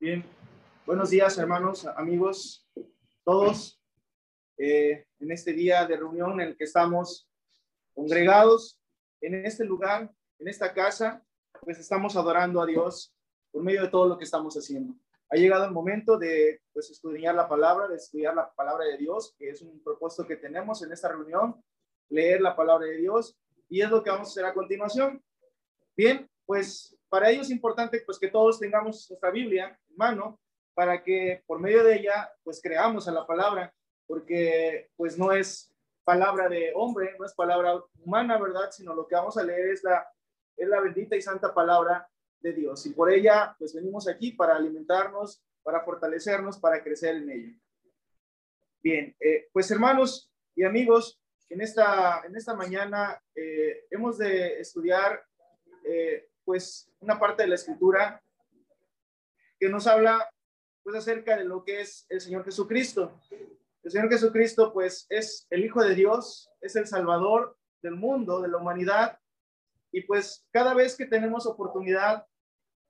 Bien, buenos días hermanos, amigos, todos. Eh, en este día de reunión en el que estamos congregados, en este lugar, en esta casa, pues estamos adorando a Dios por medio de todo lo que estamos haciendo. Ha llegado el momento de pues, estudiar la palabra, de estudiar la palabra de Dios, que es un propósito que tenemos en esta reunión, leer la palabra de Dios, y es lo que vamos a hacer a continuación. Bien, pues para ello es importante pues que todos tengamos nuestra Biblia en mano para que por medio de ella pues creamos a la palabra, porque pues no es palabra de hombre, no es palabra humana, ¿verdad? Sino lo que vamos a leer es la, es la bendita y santa palabra de Dios. Y por ella pues venimos aquí para alimentarnos, para fortalecernos, para crecer en ello. Bien, eh, pues hermanos y amigos, en esta, en esta mañana eh, hemos de estudiar eh, pues una parte de la escritura que nos habla pues acerca de lo que es el Señor Jesucristo. El Señor Jesucristo pues es el Hijo de Dios, es el Salvador del mundo, de la humanidad. Y pues cada vez que tenemos oportunidad,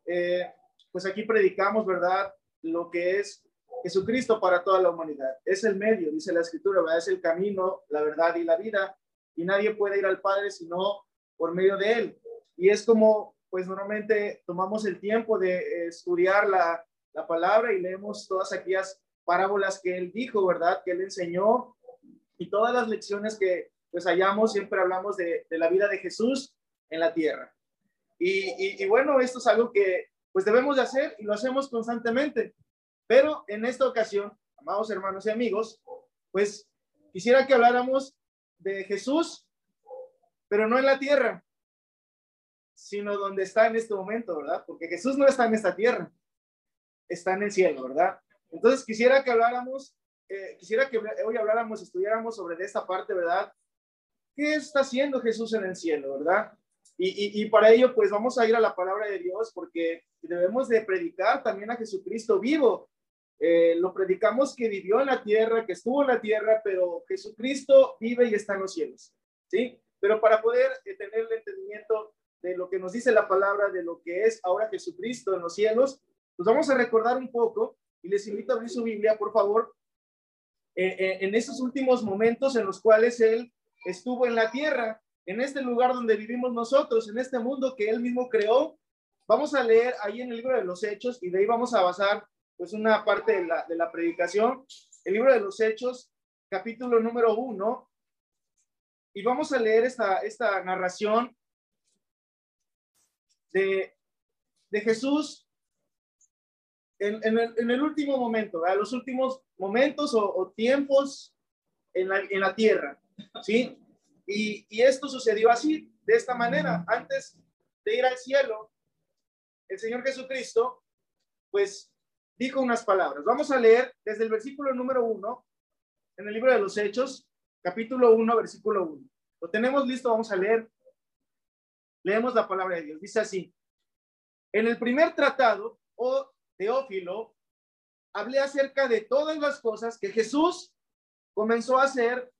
eh, pues aquí predicamos, ¿verdad? Lo que es Jesucristo para toda la humanidad. Es el medio, dice la escritura, ¿verdad? Es el camino, la verdad y la vida. Y nadie puede ir al Padre sino por medio de Él. Y es como pues normalmente tomamos el tiempo de estudiar la, la palabra y leemos todas aquellas parábolas que él dijo, ¿verdad? Que él enseñó y todas las lecciones que pues hallamos, siempre hablamos de, la vida de Jesús en la tierra. Y, y, bueno, esto es algo que pues debemos de hacer y lo hacemos constantemente. Pero en esta ocasión, amados hermanos y amigos, pues quisiera que habláramos de Jesús, pero no en la tierra, sino donde está en este momento, ¿verdad? Porque Jesús no está en esta tierra, está en el cielo, ¿verdad? Entonces quisiera que habláramos, eh, quisiera que hoy habláramos, estudiáramos sobre esta parte, ¿verdad? ¿Qué está haciendo Jesús en el cielo, verdad? Y, y, para ello, pues vamos a ir a la palabra de Dios porque debemos de predicar también a Jesucristo vivo. Eh, lo predicamos que vivió en la tierra, que estuvo en la tierra, pero Jesucristo vive y está en los cielos, ¿sí? Pero para poder eh, tener el entendimiento de lo que nos dice la palabra, de lo que es ahora Jesucristo en los cielos, pues vamos a recordar un poco y les invito a abrir su Biblia, por favor, eh, eh, en esos últimos momentos en los cuales Él estuvo en la tierra, en este lugar donde vivimos nosotros, en este mundo que Él mismo creó. Vamos a leer ahí en el libro de los Hechos y de ahí vamos a basar pues una parte de la, de la predicación, el libro de los Hechos, capítulo número uno, y vamos a leer esta, esta narración de, de Jesús en, en, el, en, el, último momento, a los últimos momentos o, tiempos en la, en la, tierra, ¿sí? Y, y, esto sucedió así, de esta manera. Antes de ir al cielo, el Señor Jesucristo, pues, dijo unas palabras. Vamos a leer desde el versículo número uno, en el libro de los Hechos, capítulo 1, versículo 1. Lo tenemos listo, vamos a leer Leemos la palabra de Dios. Dice así. En el primer tratado, o Teófilo, hablé acerca de todas las cosas que Jesús comenzó a hacer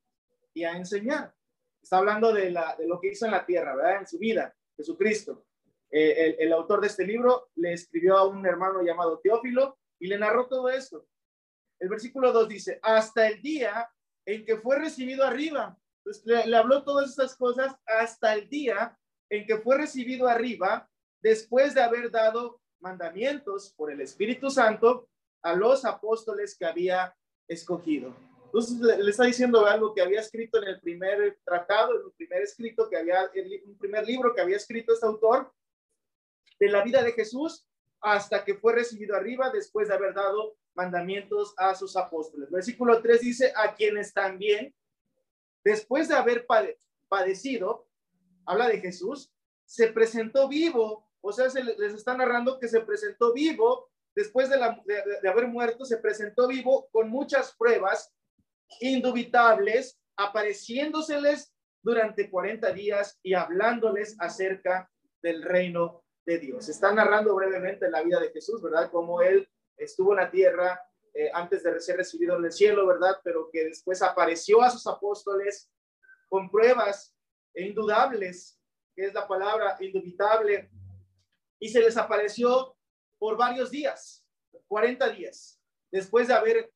y a enseñar. Está hablando de, la, de lo que hizo en la tierra, ¿verdad? En su vida, Jesucristo. Eh, el, el, autor de este libro le escribió a un hermano llamado Teófilo y le narró todo esto. El versículo 2 dice, hasta el día en que fue recibido arriba. Entonces le, le habló todas estas cosas hasta el día en que fue recibido arriba después de haber dado mandamientos por el Espíritu Santo a los apóstoles que había escogido. Entonces le, está diciendo algo que había escrito en el primer tratado, en el primer escrito que había, un primer libro que había escrito este autor de la vida de Jesús hasta que fue recibido arriba después de haber dado mandamientos a sus apóstoles. Versículo 3 dice, a quienes también, después de haber padecido, habla de Jesús, se presentó vivo, o sea, se les está narrando que se presentó vivo después de, haber muerto, se presentó vivo con muchas pruebas indubitables, apareciéndoseles durante 40 días y hablándoles acerca del reino de Dios. Está narrando brevemente la vida de Jesús, ¿verdad? Cómo él estuvo en la tierra eh, antes de ser recibido en el cielo, ¿verdad? Pero que después apareció a sus apóstoles con pruebas e indudables, que es la palabra indubitable, y se les apareció por varios días, 40 días. Después de haber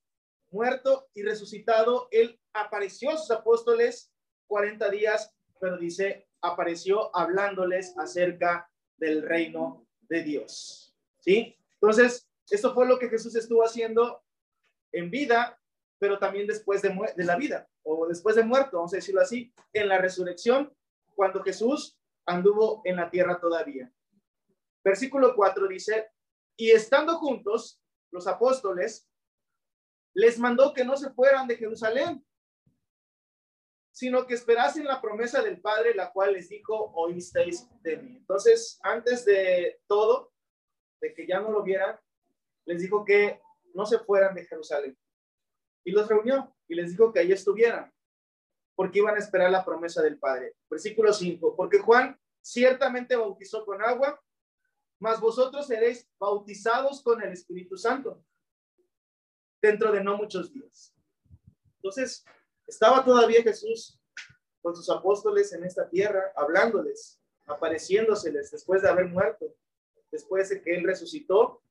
muerto y resucitado, él apareció a sus apóstoles 40 días, pero dice, apareció hablándoles acerca del reino de Dios. ¿Sí? Entonces, esto fue lo que Jesús estuvo haciendo en vida, pero también después de, de la vida, o después de muerto, vamos a decirlo así, en la resurrección, cuando Jesús anduvo en la tierra todavía. Versículo 4 dice, y estando juntos, los apóstoles, les mandó que no se fueran de Jerusalén, sino que esperasen la promesa del Padre, la cual les dijo, oísteis de mí. Entonces, antes de todo, de que ya no lo vieran, les dijo que no se fueran de Jerusalén. Y los reunió y les dijo que allí estuvieran, porque iban a esperar la promesa del Padre. Versículo 5, porque Juan ciertamente bautizó con agua, mas vosotros seréis bautizados con el Espíritu Santo dentro de no muchos días. Entonces, estaba todavía Jesús con sus apóstoles en esta tierra, hablándoles, apareciéndoseles después de haber muerto, después de que Él resucitó,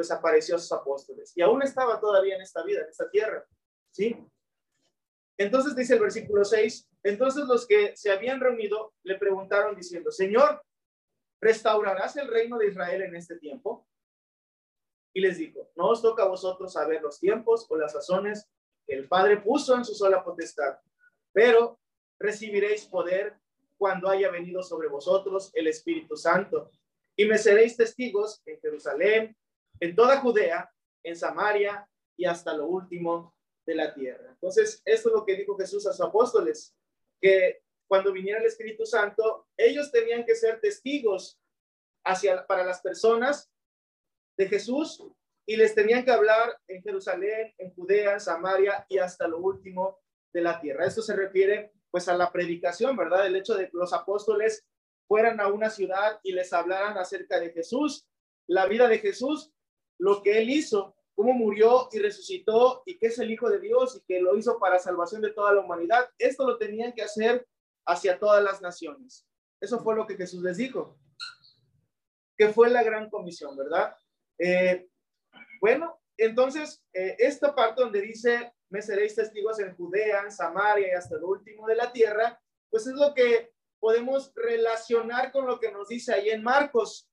pues apareció a sus apóstoles. Y aún estaba todavía en esta vida, en esta tierra. ¿Sí? Entonces dice el versículo 6, entonces los que se habían reunido le preguntaron diciendo, Señor, ¿restaurarás el reino de Israel en este tiempo? y les dijo, no os toca a vosotros saber los tiempos o las razones que el Padre puso en su sola potestad, pero recibiréis poder cuando haya venido sobre vosotros el Espíritu Santo, y me seréis testigos en Jerusalén, en toda Judea, en Samaria y hasta lo último de la tierra. Entonces, esto es lo que dijo Jesús a sus apóstoles, que cuando viniera el Espíritu Santo, ellos tenían que ser testigos hacia para las personas de Jesús y les tenían que hablar en Jerusalén, en Judea, en Samaria y hasta lo último de la tierra. Esto se refiere pues a la predicación, ¿verdad? El hecho de que los apóstoles fueran a una ciudad y les hablaran acerca de Jesús, la vida de Jesús, lo que él hizo, cómo murió y resucitó y que es el Hijo de Dios y que lo hizo para salvación de toda la humanidad. Esto lo tenían que hacer hacia todas las naciones. Eso fue lo que Jesús les dijo, que fue la gran comisión, ¿verdad? Eh, bueno, entonces, eh, esta parte donde dice, me seréis testigos en Judea, en Samaria y hasta el último de la tierra, pues es lo que podemos relacionar con lo que nos dice ahí en Marcos.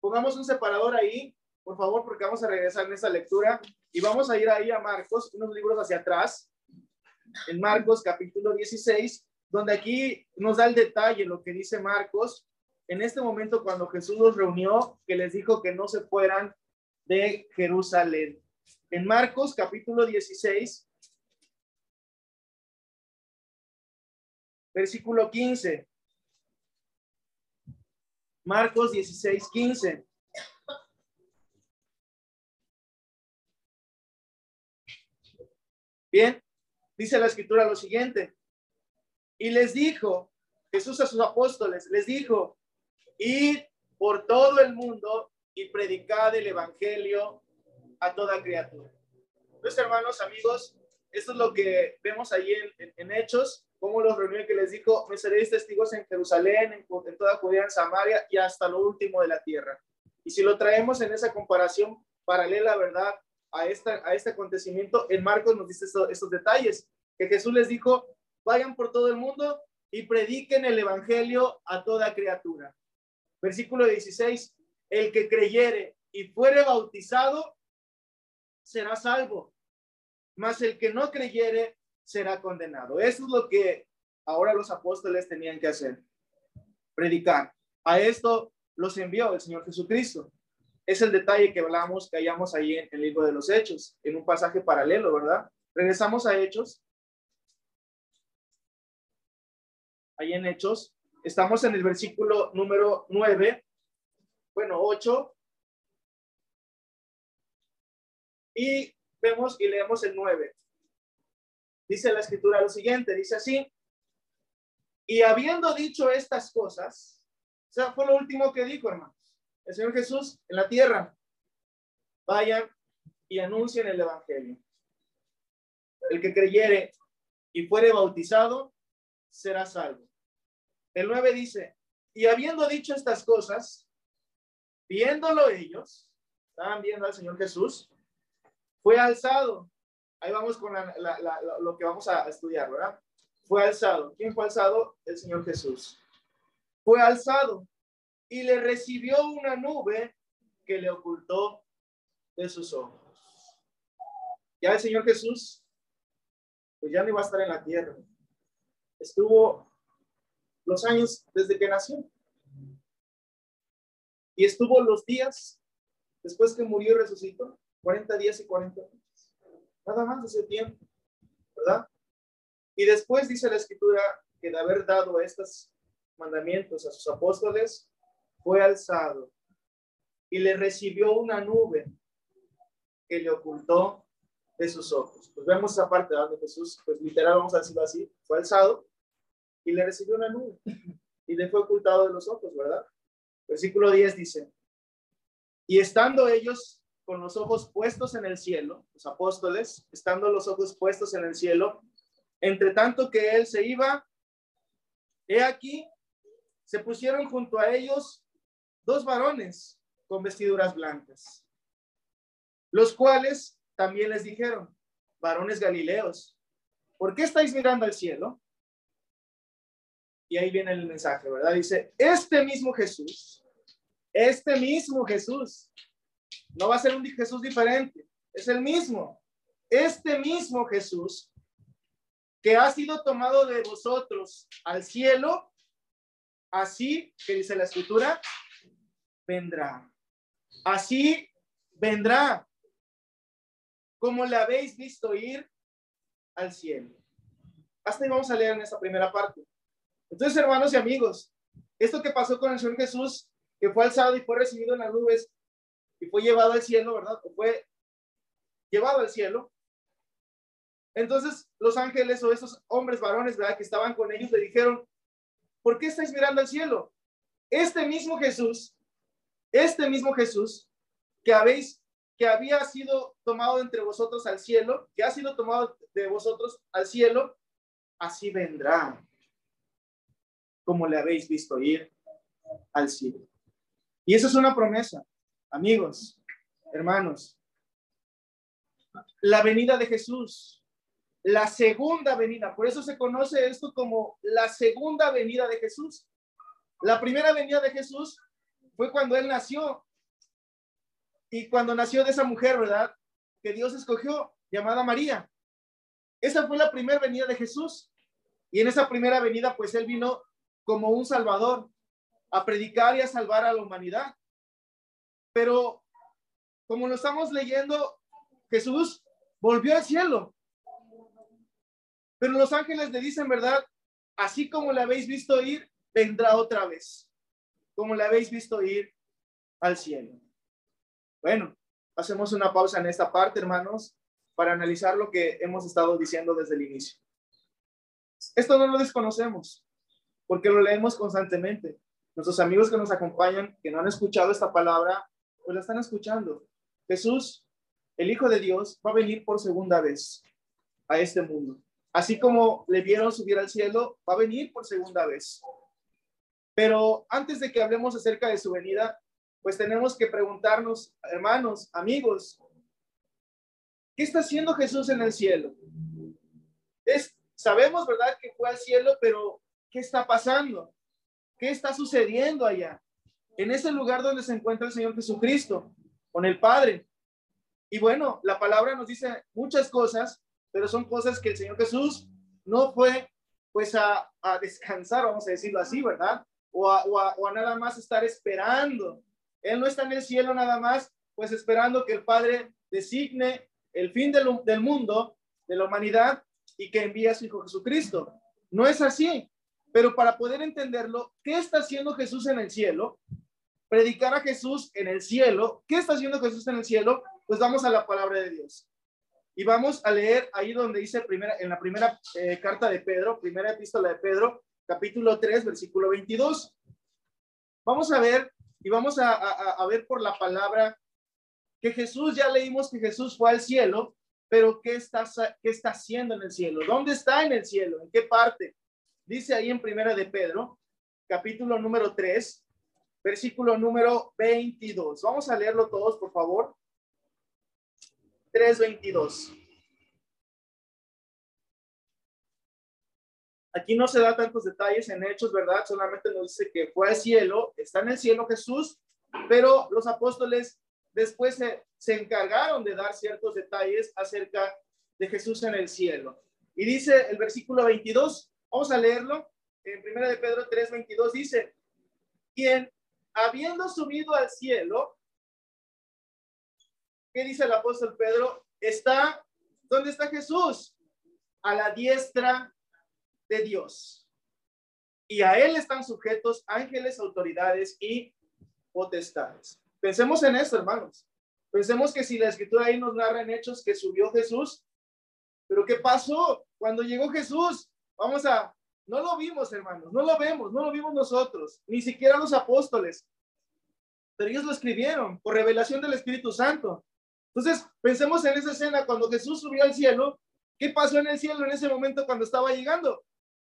Pongamos un separador ahí, por favor, porque vamos a regresar en esta lectura y vamos a ir ahí a Marcos, unos libros hacia atrás, en Marcos capítulo 16, donde aquí nos da el detalle, lo que dice Marcos, en este momento cuando Jesús los reunió, que les dijo que no se fueran de Jerusalén. En Marcos capítulo 16, versículo 15. Marcos 16, 15. Bien, dice la escritura lo siguiente. Y les dijo, Jesús a sus apóstoles, les dijo, ir por todo el mundo y predicar el evangelio a toda criatura. Entonces, hermanos, amigos, esto es lo que vemos ahí en, Hechos, como los reunió que les dijo, me seréis testigos en Jerusalén, en, en, toda Judea, en Samaria y hasta lo último de la tierra. Y si lo traemos en esa comparación paralela, ¿verdad? A, esta, a este acontecimiento, en Marcos nos dice estos detalles, que Jesús les dijo, vayan por todo el mundo y prediquen el evangelio a toda criatura. Versículo 16, el que creyere y fuere bautizado será salvo, mas el que no creyere será condenado. Eso es lo que ahora los apóstoles tenían que hacer, predicar. A esto los envió el Señor Jesucristo. Es el detalle que hablamos, que hallamos ahí en el libro de los Hechos, en un pasaje paralelo, ¿verdad? Regresamos a Hechos. Ahí en Hechos, Estamos en el versículo número 9, bueno, 8. Y vemos y leemos el 9. Dice la escritura lo siguiente, dice así, y habiendo dicho estas cosas, o sea, fue lo último que dijo, hermanos, el Señor Jesús en la tierra, vayan y anuncien el Evangelio. El que creyere y fuere bautizado será salvo. El 9 dice, y habiendo dicho estas cosas, viéndolo ellos, estaban viendo al Señor Jesús, fue alzado. Ahí vamos con lo que vamos a estudiar, ¿verdad? Fue alzado. ¿Quién fue alzado? El Señor Jesús. Fue alzado y le recibió una nube que le ocultó de sus ojos. Ya el Señor Jesús, pues ya no iba a estar en la tierra. Estuvo los años desde que nació. Y estuvo los días después que murió y resucitó, 40 días y 40 días. Nada más ese tiempo, ¿verdad? Y después dice la escritura que de haber dado estos mandamientos a sus apóstoles, fue alzado y le recibió una nube que le ocultó de sus ojos. Pues vemos esa parte donde Jesús, pues literal vamos a decirlo así, fue alzado y le recibió una nube y le fue ocultado de los ojos, ¿verdad? Versículo 10 dice, y estando ellos con los ojos puestos en el cielo, los apóstoles, estando los ojos puestos en el cielo, entre tanto que él se iba, he aquí, se pusieron junto a ellos dos varones con vestiduras blancas, los cuales también les dijeron, varones galileos, ¿por qué estáis mirando al cielo? Y ahí viene el mensaje, ¿verdad? Dice, este mismo Jesús, este mismo Jesús, no va a ser un Jesús diferente, es el mismo, este mismo Jesús que ha sido tomado de vosotros al cielo, así que dice la escritura, vendrá. Así vendrá, como le habéis visto ir al cielo. Hasta ahí vamos a leer en esta primera parte. Entonces, hermanos y amigos, esto que pasó con el Señor Jesús, que fue alzado y fue recibido en las nubes y fue llevado al cielo, ¿verdad? O fue llevado al cielo. Entonces, los ángeles o esos hombres varones, ¿verdad? Que estaban con ellos le dijeron, ¿por qué estáis mirando al cielo? Este mismo Jesús este mismo Jesús que habéis, que había sido tomado entre vosotros al cielo, que ha sido tomado de vosotros al cielo, así vendrá, como le habéis visto ir al cielo. Y eso es una promesa, amigos, hermanos. La venida de Jesús, la segunda venida, por eso se conoce esto como la segunda venida de Jesús. La primera venida de Jesús fue cuando él nació. Y cuando nació de esa mujer, ¿verdad? Que Dios escogió, llamada María. Esa fue la primera venida de Jesús. Y en esa primera venida, pues él vino como un salvador a predicar y a salvar a la humanidad. Pero como lo estamos leyendo, Jesús volvió al cielo. Pero los ángeles le dicen, ¿verdad? Así como le habéis visto ir, vendrá otra vez como le habéis visto ir al cielo. Bueno, hacemos una pausa en esta parte, hermanos, para analizar lo que hemos estado diciendo desde el inicio. Esto no lo desconocemos, porque lo leemos constantemente. Nuestros amigos que nos acompañan, que no han escuchado esta palabra, pues la están escuchando. Jesús, el Hijo de Dios, va a venir por segunda vez a este mundo. Así como le vieron subir al cielo, va a venir por segunda vez. Pero antes de que hablemos acerca de su venida, pues tenemos que preguntarnos, hermanos, amigos, ¿qué está haciendo Jesús en el cielo? Es, sabemos, ¿verdad?, que fue al cielo, pero ¿qué está pasando? ¿Qué está sucediendo allá? En ese lugar donde se encuentra el Señor Jesucristo, con el Padre. Y bueno, la palabra nos dice muchas cosas, pero son cosas que el Señor Jesús no fue pues a, a descansar, vamos a decirlo así, ¿verdad? O a, nada más estar esperando. Él no está en el cielo nada más, pues esperando que el Padre designe el fin del, mundo, de la humanidad, y que envíe a su Hijo Jesucristo. No es así. Pero para poder entenderlo, ¿qué está haciendo Jesús en el cielo? Predicar a Jesús en el cielo. ¿Qué está haciendo Jesús en el cielo? Pues vamos a la palabra de Dios. Y vamos a leer ahí donde dice primera, en la primera eh, carta de Pedro, primera epístola de Pedro, capítulo 3, versículo 22. Vamos a ver y vamos a, ver por la palabra que Jesús, ya leímos que Jesús fue al cielo, pero ¿qué está, ¿qué está haciendo en el cielo? ¿Dónde está en el cielo? ¿En qué parte? Dice ahí en primera de Pedro, capítulo número 3, versículo número 22. Vamos a leerlo todos, por favor. 3.22. Aquí no se da tantos detalles en hechos, ¿verdad? Solamente nos dice que fue al cielo, está en el cielo Jesús, pero los apóstoles después se, encargaron de dar ciertos detalles acerca de Jesús en el cielo. Y dice el versículo 22, vamos a leerlo, en primera de Pedro 3, 22 dice, quien habiendo subido al cielo, ¿qué dice el apóstol Pedro? Está, ¿dónde está Jesús? A la diestra de Dios. Y a él están sujetos ángeles, autoridades y potestades. Pensemos en esto, hermanos. Pensemos que si la escritura ahí nos narra en hechos que subió Jesús, pero ¿qué pasó cuando llegó Jesús? Vamos a, no lo vimos, hermanos, no lo vemos, no lo vimos nosotros, ni siquiera los apóstoles, pero ellos lo escribieron por revelación del Espíritu Santo. Entonces, pensemos en esa escena cuando Jesús subió al cielo. ¿Qué pasó en el cielo en ese momento cuando estaba llegando?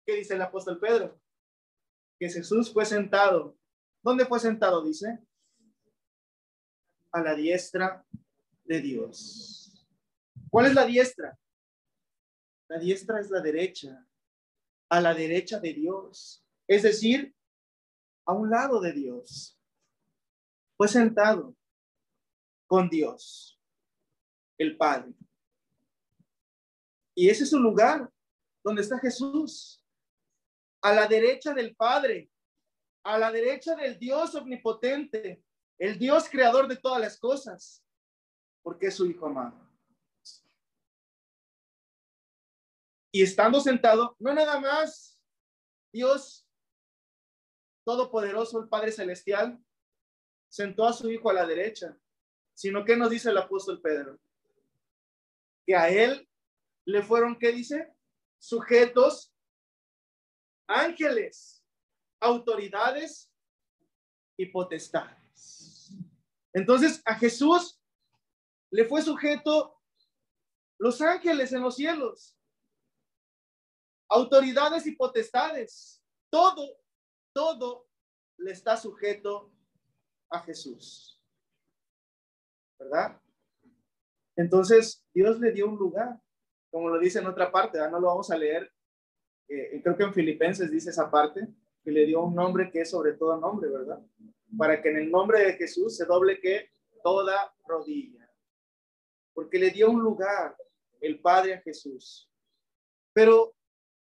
¿Qué dice el apóstol Pedro? Que Jesús fue sentado. ¿Dónde fue sentado? Dice. A la diestra de Dios. ¿Cuál es la diestra? La diestra es la derecha. A la derecha de Dios. Es decir, a un lado de Dios. Fue sentado con Dios, el Padre. Y ese es su lugar donde está Jesús a la derecha del Padre, a la derecha del Dios omnipotente, el Dios creador de todas las cosas, porque es su Hijo amado. Y estando sentado, no nada más Dios Todopoderoso, el Padre Celestial, sentó a su Hijo a la derecha, sino que nos dice el apóstol Pedro, que a él le fueron, ¿qué dice? Sujetos ángeles, autoridades y potestades. Entonces a Jesús le fue sujeto los ángeles en los cielos, autoridades y potestades. Todo, todo le está sujeto a Jesús. ¿Verdad? Entonces Dios le dio un lugar, como lo dice en otra parte, no lo vamos a leer eh, creo que en Filipenses dice esa parte, que le dio un nombre que es sobre todo nombre, ¿verdad? Para que en el nombre de Jesús se doble que toda rodilla. Porque le dio un lugar el Padre a Jesús. Pero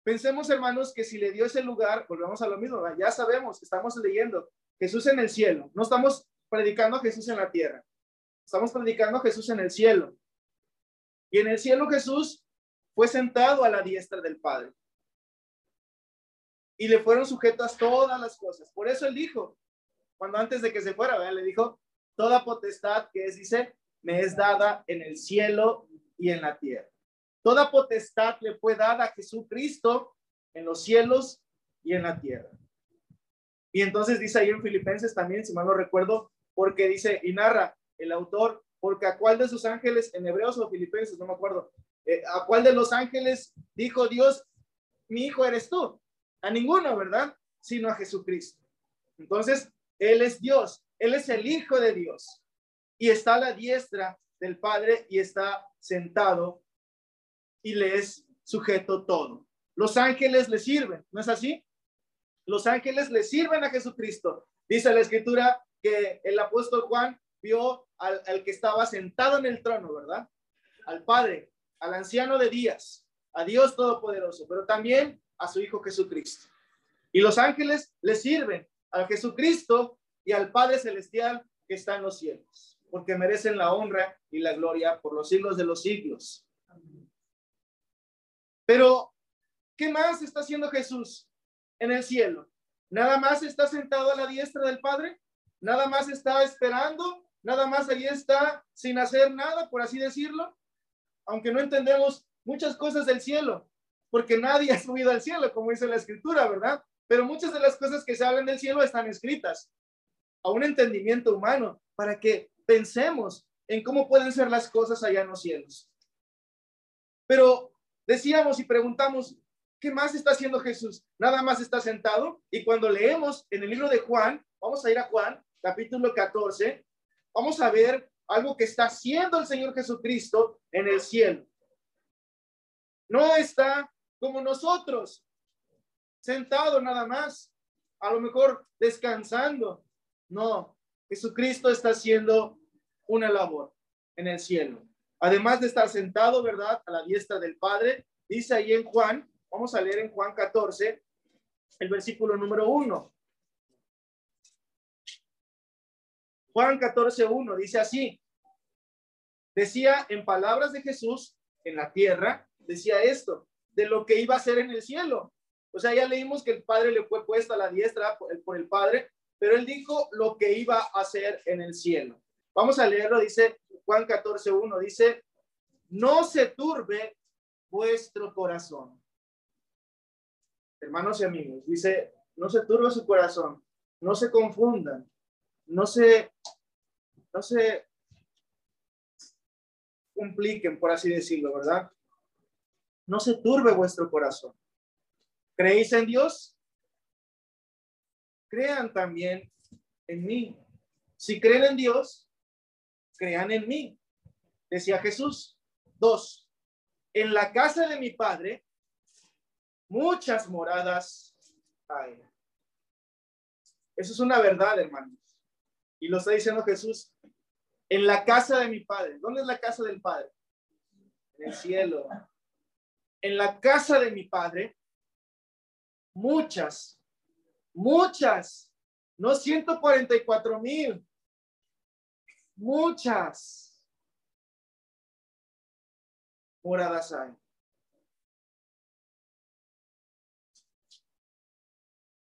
pensemos, hermanos, que si le dio ese lugar, volvemos a lo mismo, ya sabemos, estamos leyendo Jesús en el cielo, no estamos predicando a Jesús en la tierra, estamos predicando a Jesús en el cielo. Y en el cielo Jesús fue sentado a la diestra del Padre y le fueron sujetas todas las cosas. Por eso él dijo, cuando antes de que se fuera, le dijo, toda potestad que es, dice, me es dada en el cielo y en la tierra. Toda potestad le fue dada a Jesucristo en los cielos y en la tierra. Y entonces dice ahí en Filipenses también, si mal no recuerdo, porque dice y narra el autor, porque a cuál de sus ángeles, en hebreos o filipenses, no me acuerdo, eh, a cuál de los ángeles dijo Dios, mi hijo eres tú a ninguno, ¿verdad? Sino a Jesucristo. Entonces, Él es Dios, Él es el Hijo de Dios y está a la diestra del Padre y está sentado y le es sujeto todo. Los ángeles le sirven, ¿no es así? Los ángeles le sirven a Jesucristo. Dice la escritura que el apóstol Juan vio al, que estaba sentado en el trono, ¿verdad? Al Padre, al anciano de días, a Dios Todopoderoso, pero también a su Hijo Jesucristo. Y los ángeles le sirven a Jesucristo y al Padre Celestial que está en los cielos, porque merecen la honra y la gloria por los siglos de los siglos. Pero, ¿qué más está haciendo Jesús en el cielo? ¿Nada más está sentado a la diestra del Padre? ¿Nada más está esperando? ¿Nada más ahí está sin hacer nada, por así decirlo? Aunque no entendemos muchas cosas del cielo, porque nadie ha subido al cielo, como dice la escritura, ¿verdad? Pero muchas de las cosas que se hablan del cielo están escritas a un entendimiento humano para que pensemos en cómo pueden ser las cosas allá en los cielos. Pero decíamos y preguntamos, ¿qué más está haciendo Jesús? Nada más está sentado. Y cuando leemos en el libro de Juan, vamos a ir a Juan, capítulo 14, vamos a ver algo que está haciendo el Señor Jesucristo en el cielo. No está como nosotros, sentado nada más, a lo mejor descansando. No, Jesucristo está haciendo una labor en el cielo. Además de estar sentado, ¿verdad? A la diestra del Padre, dice ahí en Juan, vamos a leer en Juan 14, el versículo número 1. Juan 14, 1 dice así. Decía en palabras de Jesús en la tierra, decía esto, de lo que iba a ser en el cielo. O sea, ya leímos que el Padre le fue puesto a la diestra por el, Padre, pero él dijo lo que iba a hacer en el cielo. Vamos a leerlo, dice Juan 14, 1, dice, no se turbe vuestro corazón. Hermanos y amigos, dice, no se turbe su corazón, no se confundan, no se, no se compliquen, por así decirlo, ¿verdad? No se turbe vuestro corazón. ¿Creéis en Dios? Crean también en mí. Si creen en Dios, crean en mí. Decía Jesús. Dos, en la casa de mi Padre, muchas moradas hay. Eso es una verdad, hermanos. Y lo está diciendo Jesús. En la casa de mi Padre. ¿Dónde es la casa del Padre? En el cielo. En la casa de mi Padre, muchas, muchas, no 144 mil, muchas moradas hay.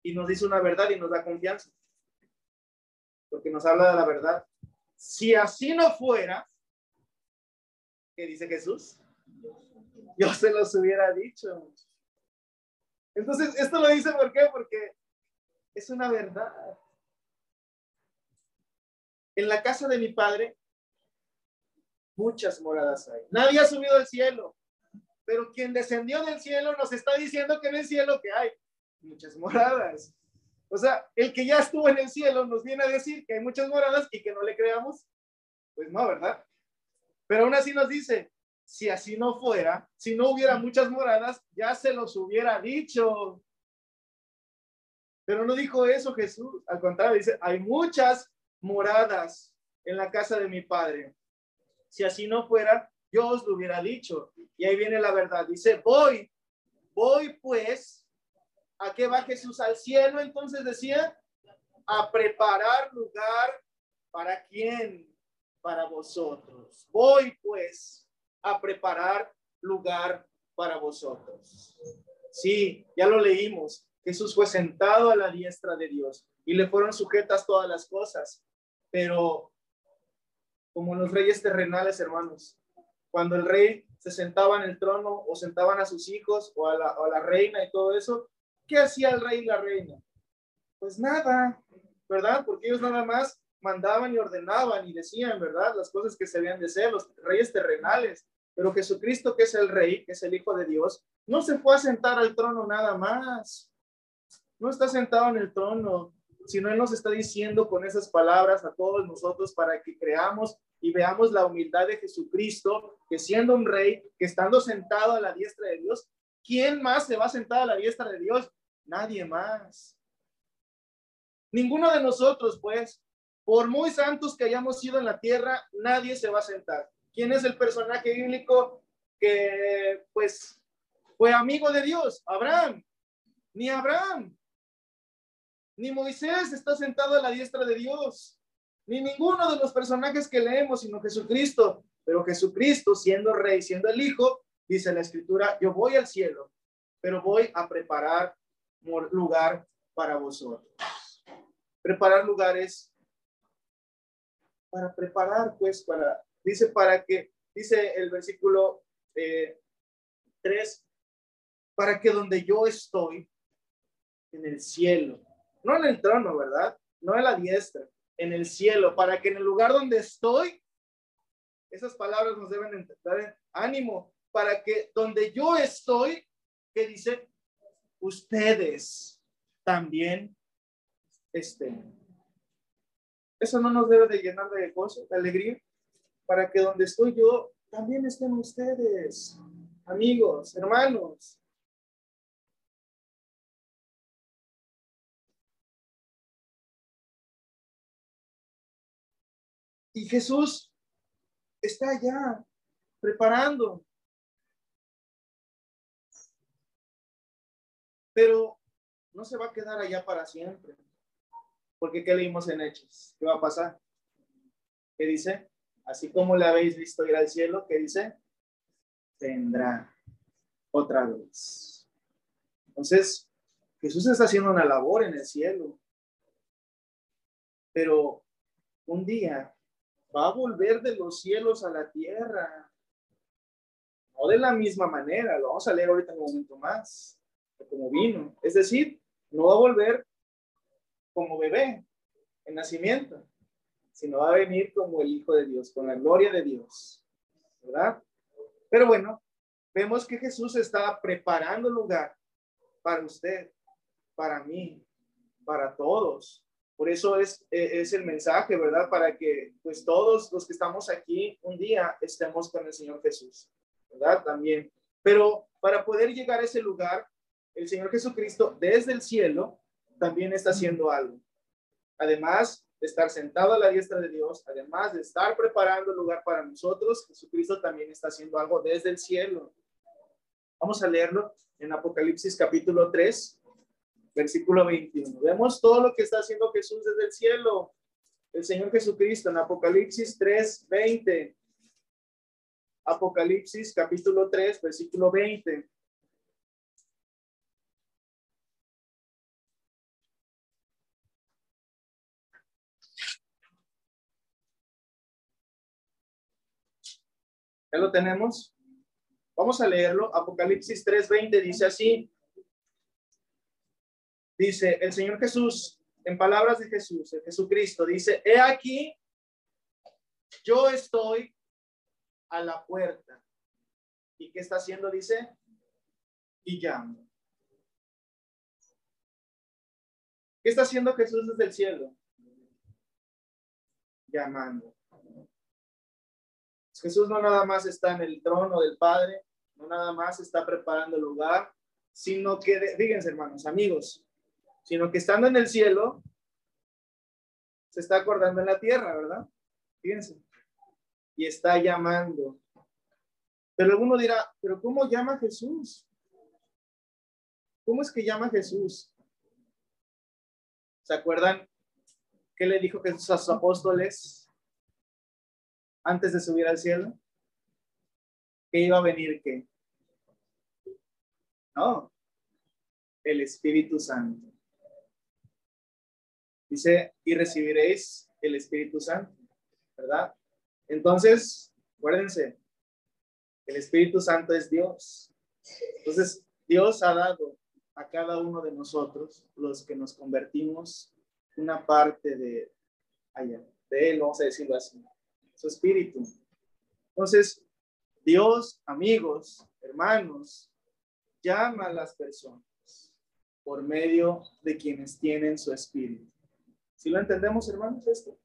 Y nos dice una verdad y nos da confianza. Porque nos habla de la verdad. Si así no fuera, ¿qué dice Jesús? Yo se los hubiera dicho. Entonces, esto lo dice ¿por qué? Porque es una verdad. En la casa de mi padre muchas moradas hay. Nadie ha subido al cielo, pero quien descendió del cielo nos está diciendo que en el cielo que hay muchas moradas. O sea, el que ya estuvo en el cielo nos viene a decir que hay muchas moradas y que no le creamos. Pues no, ¿verdad? Pero aún así nos dice, si así no fuera, si no hubiera muchas moradas, ya se los hubiera dicho. Pero no dijo eso Jesús, al contrario, dice, hay muchas moradas en la casa de mi Padre. Si así no fuera, yo os lo hubiera dicho. Y ahí viene la verdad. Dice, voy, voy pues. ¿A qué va Jesús al cielo? Entonces decía, a preparar lugar para quién? Para vosotros. Voy pues a preparar lugar para vosotros. Sí, ya lo leímos. Jesús fue sentado a la diestra de Dios y le fueron sujetas todas las cosas. Pero como los reyes terrenales, hermanos. Cuando el rey se sentaba en el trono o sentaban a sus hijos o a la, reina y todo eso, ¿qué hacía el rey y la reina? Pues nada, ¿verdad? Porque ellos nada más mandaban y ordenaban y decían, ¿verdad? Las cosas que se habían de ser, los reyes terrenales. Pero Jesucristo, que es el rey, que es el Hijo de Dios, no se fue a sentar al trono nada más. No está sentado en el trono, sino Él nos está diciendo con esas palabras a todos nosotros para que creamos y veamos la humildad de Jesucristo, que siendo un rey, que estando sentado a la diestra de Dios, ¿quién más se va a sentar a la diestra de Dios? Nadie más. Ninguno de nosotros, pues, por muy santos que hayamos sido en la tierra, nadie se va a sentar. ¿Quién es el personaje bíblico que, pues, fue amigo de Dios? Abraham. Ni Abraham, ni Moisés está sentado a la diestra de Dios ni ninguno de los personajes que leemos, sino Jesucristo. Pero Jesucristo, siendo rey, siendo el Hijo, dice la Escritura, yo voy al cielo, pero voy a preparar lugar para vosotros. Preparar lugares para preparar, pues, para, dice, para que, dice el versículo 3, eh, para que donde yo estoy, en el cielo, no en el trono, ¿verdad? No en la diestra, en el cielo, para que en el lugar donde estoy, esas palabras nos deben dar ánimo, para que donde yo estoy, que dice, ustedes también estén. Eso no nos debe de llenar de gozo, de alegría, para que donde estoy yo, también estén ustedes, amigos, hermanos. Y Jesús está allá preparando. Pero no se va a quedar allá para siempre. Porque ¿qué leímos en Hechos? ¿Qué va a pasar? ¿Qué dice? Así como le habéis visto ir al cielo, ¿qué dice? Vendrá otra vez. Entonces, Jesús está haciendo una labor en el cielo. Pero un día va a volver de los cielos a la tierra. No de la misma manera, lo vamos a leer ahorita en un momento más, como vino. Es decir, no va a volver como bebé en nacimiento, sino va a venir como el Hijo de Dios, con la gloria de Dios. ¿Verdad? Pero bueno, vemos que Jesús está preparando lugar para usted, para mí, para todos. Por eso es, es el mensaje, ¿verdad? Para que pues todos los que estamos aquí un día estemos con el Señor Jesús, ¿verdad? También. Pero para poder llegar a ese lugar, el Señor Jesucristo desde el cielo también está haciendo algo. Además de estar sentado a la diestra de Dios, además de estar preparando el lugar para nosotros, Jesucristo también está haciendo algo desde el cielo. Vamos a leerlo en Apocalipsis capítulo 3, versículo 21. Vemos todo lo que está haciendo Jesús desde el cielo. El Señor Jesucristo en Apocalipsis 3, 20. Apocalipsis capítulo 3, versículo 20. ¿Ya lo tenemos? Vamos a leerlo. Apocalipsis 3:20 dice así. Dice el Señor Jesús, en palabras de Jesús, de Jesucristo, dice, he aquí, yo estoy a la puerta. ¿Y qué está haciendo? Dice, y llamo. ¿Qué está haciendo Jesús desde el cielo? Llamando. Jesús no nada más está en el trono del Padre, no nada más está preparando el lugar, sino que, fíjense hermanos, amigos, sino que estando en el cielo, se está acordando en la tierra, ¿verdad? Fíjense. Y está llamando. Pero alguno dirá, pero ¿cómo llama Jesús? ¿Cómo es que llama Jesús? ¿Se acuerdan qué le dijo Jesús a sus apóstoles? Antes de subir al cielo? ¿Qué iba a venir qué? No, el Espíritu Santo. Dice, y recibiréis el Espíritu Santo, ¿verdad? Entonces, acuérdense, el Espíritu Santo es Dios. Entonces, Dios ha dado a cada uno de nosotros, los que nos convertimos, una parte de allá, de Él, vamos a decirlo así su espíritu. Entonces, Dios, amigos, hermanos, llama a las personas por medio de quienes tienen su espíritu. Si lo entendemos, hermanos, esto?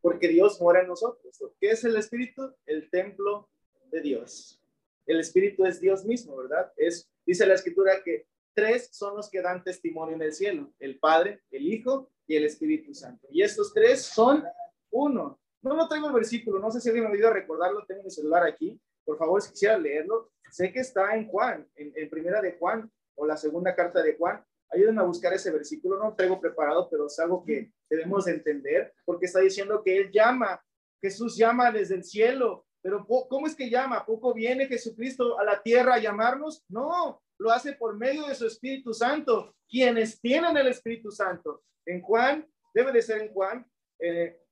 Porque Dios mora en nosotros. ¿Qué es el espíritu? El templo de Dios. El espíritu es Dios mismo, ¿verdad? Es, dice la escritura que tres son los que dan testimonio en el cielo, el Padre, el Hijo y el Espíritu Santo. Y estos tres son uno. No, no traigo el versículo, no sé si alguien me olvidó recordarlo, tengo mi celular aquí. Por favor, si quisiera leerlo, sé que está en Juan, en, primera de Juan o la segunda carta de Juan. Ayúdenme a buscar ese versículo, no lo traigo preparado, pero es algo que debemos entender, porque está diciendo que Él llama, Jesús llama desde el cielo, pero ¿cómo es que llama? ¿Poco viene Jesucristo a la tierra a llamarnos? No, lo hace por medio de su Espíritu Santo, quienes tienen el Espíritu Santo. En Juan, debe de ser en Juan, eh,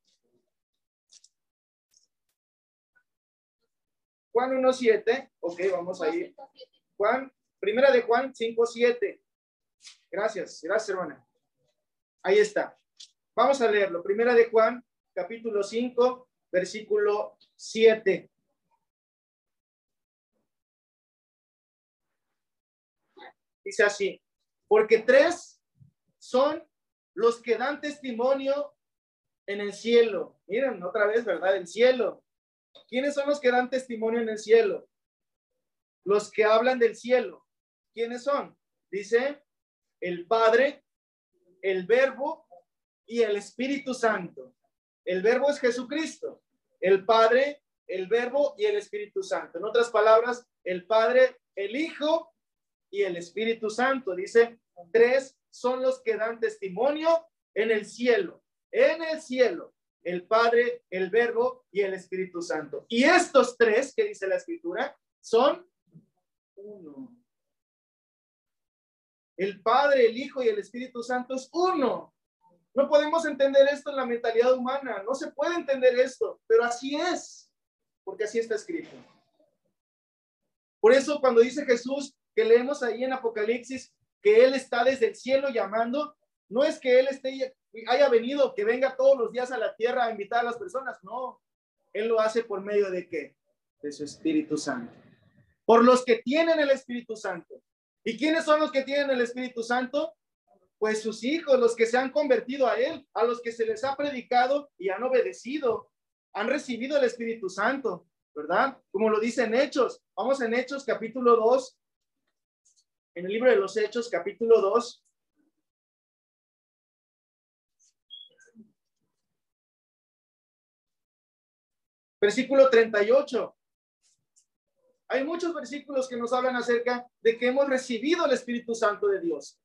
Juan 1.7, ok, vamos a ir. Juan, primera de Juan 5.7. Gracias, gracias hermana. Ahí está. Vamos a leerlo. Primera de Juan, capítulo 5, versículo 7. Dice así, porque tres son los que dan testimonio en el cielo. Miren, otra vez, ¿verdad? El cielo. ¿Quiénes son los que dan testimonio en el cielo? Los que hablan del cielo. ¿Quiénes son? Dice el Padre, el Verbo y el Espíritu Santo. El Verbo es Jesucristo. El Padre, el Verbo y el Espíritu Santo. En otras palabras, el Padre, el Hijo y el Espíritu Santo. Dice, tres son los que dan testimonio en el cielo. En el cielo, el Padre, el Verbo y el Espíritu Santo. Y estos tres, que dice la Escritura, son uno. El Padre, el Hijo y el Espíritu Santo es uno. No podemos entender esto en la mentalidad humana. No se puede entender esto, pero así es, porque así está escrito. Por eso cuando dice Jesús que leemos ahí en Apocalipsis que Él está desde el cielo llamando, no es que Él esté, haya venido, que venga todos los días a la tierra a invitar a las personas, no. Él lo hace por medio de qué? De su Espíritu Santo. Por los que tienen el Espíritu Santo. ¿Y quiénes son los que tienen el Espíritu Santo? Pues sus hijos, los que se han convertido a Él, a los que se les ha predicado y han obedecido, han recibido el Espíritu Santo, ¿verdad? Como lo dice en Hechos. Vamos en Hechos capítulo 2, en el libro de los Hechos capítulo 2. Versículo 38. Hay muchos versículos que nos hablan acerca de que hemos recibido el Espíritu Santo de Dios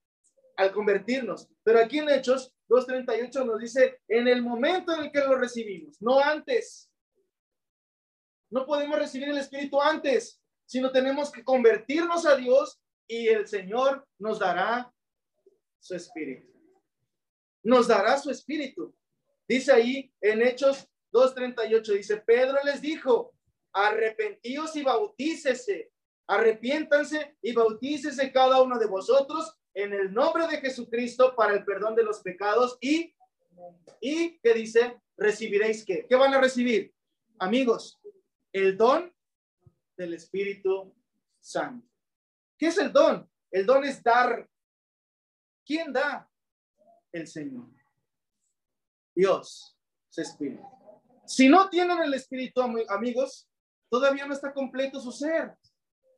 al convertirnos. Pero aquí en Hechos 2.38 nos dice, en el momento en el que lo recibimos, no antes. No podemos recibir el Espíritu antes, sino tenemos que convertirnos a Dios y el Señor nos dará su Espíritu. Nos dará su Espíritu. Dice ahí en Hechos 2.38, dice, Pedro les dijo, arrepentíos y bautícese, arrepiéntanse y bautícese cada uno de vosotros en el nombre de Jesucristo para el perdón de los pecados y, y que dice, recibiréis qué? ¿Qué van a recibir? Amigos, el don del Espíritu Santo. ¿Qué es el don? El don es dar. ¿Quién da? El Señor. Dios, su Espíritu. Si no tienen el Espíritu, amigos, todavía no está completo su ser.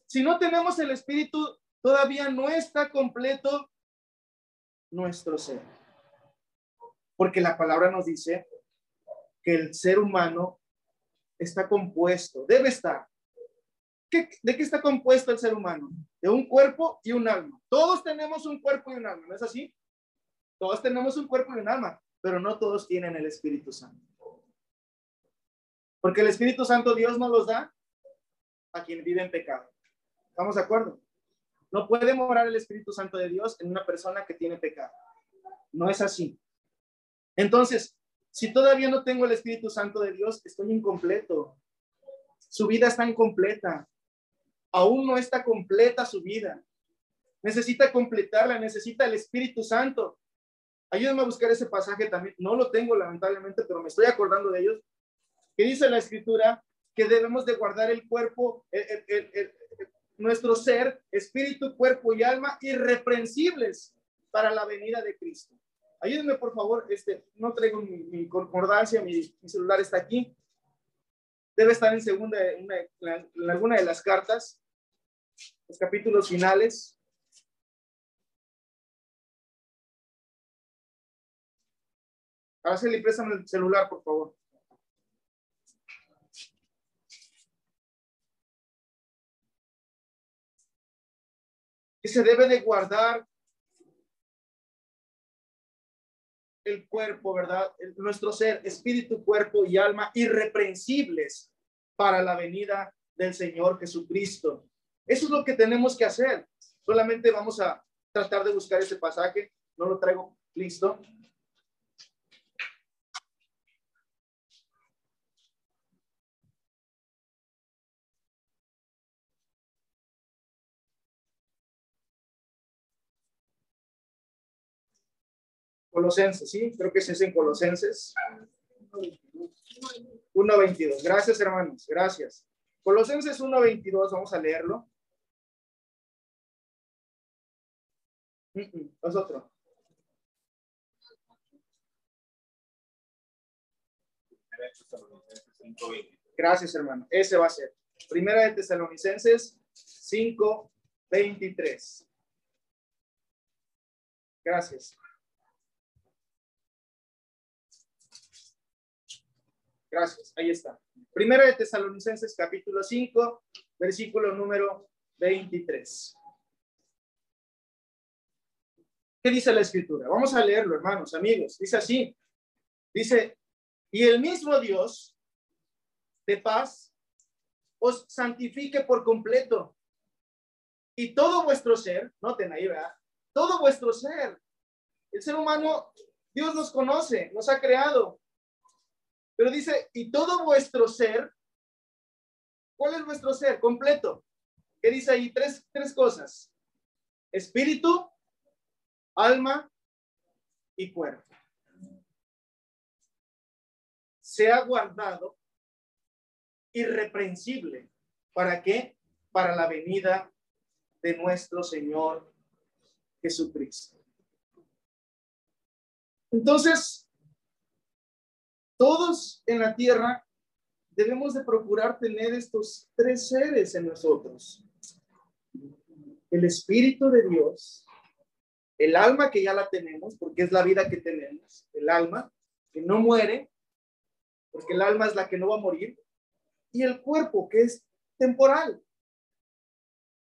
Si no tenemos el Espíritu, todavía no está completo nuestro ser. Porque la palabra nos dice que el ser humano está compuesto, debe estar. ¿De qué está compuesto el ser humano? De un cuerpo y un alma. Todos tenemos un cuerpo y un alma, ¿no es así? Todos tenemos un cuerpo y un alma, pero no todos tienen el Espíritu Santo. Porque el Espíritu Santo Dios no los da a quien vive en pecado. ¿Estamos de acuerdo? No puede morar el Espíritu Santo de Dios en una persona que tiene pecado. No es así. Entonces, si todavía no tengo el Espíritu Santo de Dios, estoy incompleto. Su vida está incompleta. Aún no está completa su vida. Necesita completarla, necesita el Espíritu Santo. Ayúdame a buscar ese pasaje también. No lo tengo lamentablemente, pero me estoy acordando de ellos. Que dice la Escritura que debemos de guardar el cuerpo, nuestro ser, espíritu, cuerpo y alma irreprensibles para la venida de Cristo. Ayúdenme, por favor, este, no traigo mi, concordancia, mi, celular está aquí. Debe estar en segunda, en alguna de las cartas, los capítulos finales. Ahora se le prestan el celular, por favor. Que se debe de guardar el cuerpo, ¿verdad? nuestro ser, espíritu, cuerpo y alma irreprensibles para la venida del Señor Jesucristo. Eso es lo que tenemos que hacer. Solamente vamos a tratar de buscar ese pasaje. No lo traigo listo. Colosenses, ¿sí? Creo que es en Colosenses. 1.22. Gracias, hermanos. Gracias. Colosenses 1.22, vamos a leerlo. Es otro. Gracias, hermano. Ese va a ser. Primera de Tesalonicenses 5, 23. Gracias. Gracias. Ahí está. Primera de Tesalonicenses capítulo 5, versículo número 23. ¿Qué dice la escritura? Vamos a leerlo, hermanos, amigos. Dice así. Dice, y el mismo Dios de paz os santifique por completo. Y todo vuestro ser, noten ahí, ¿verdad? Todo vuestro ser. El ser humano, Dios nos conoce, nos ha creado. Pero dice, y todo vuestro ser, ¿cuál es vuestro ser? Completo. ¿Qué dice ahí? Tres, tres cosas. Espíritu, alma y cuerpo. Se ha guardado irreprensible. ¿Para qué? Para la venida de nuestro Señor Jesucristo. Entonces, todos en la tierra debemos de procurar tener estos tres seres en nosotros. El Espíritu de Dios, el alma que ya la tenemos, porque es la vida que tenemos, el alma que no muere, porque el alma es la que no va a morir, y el cuerpo que es temporal.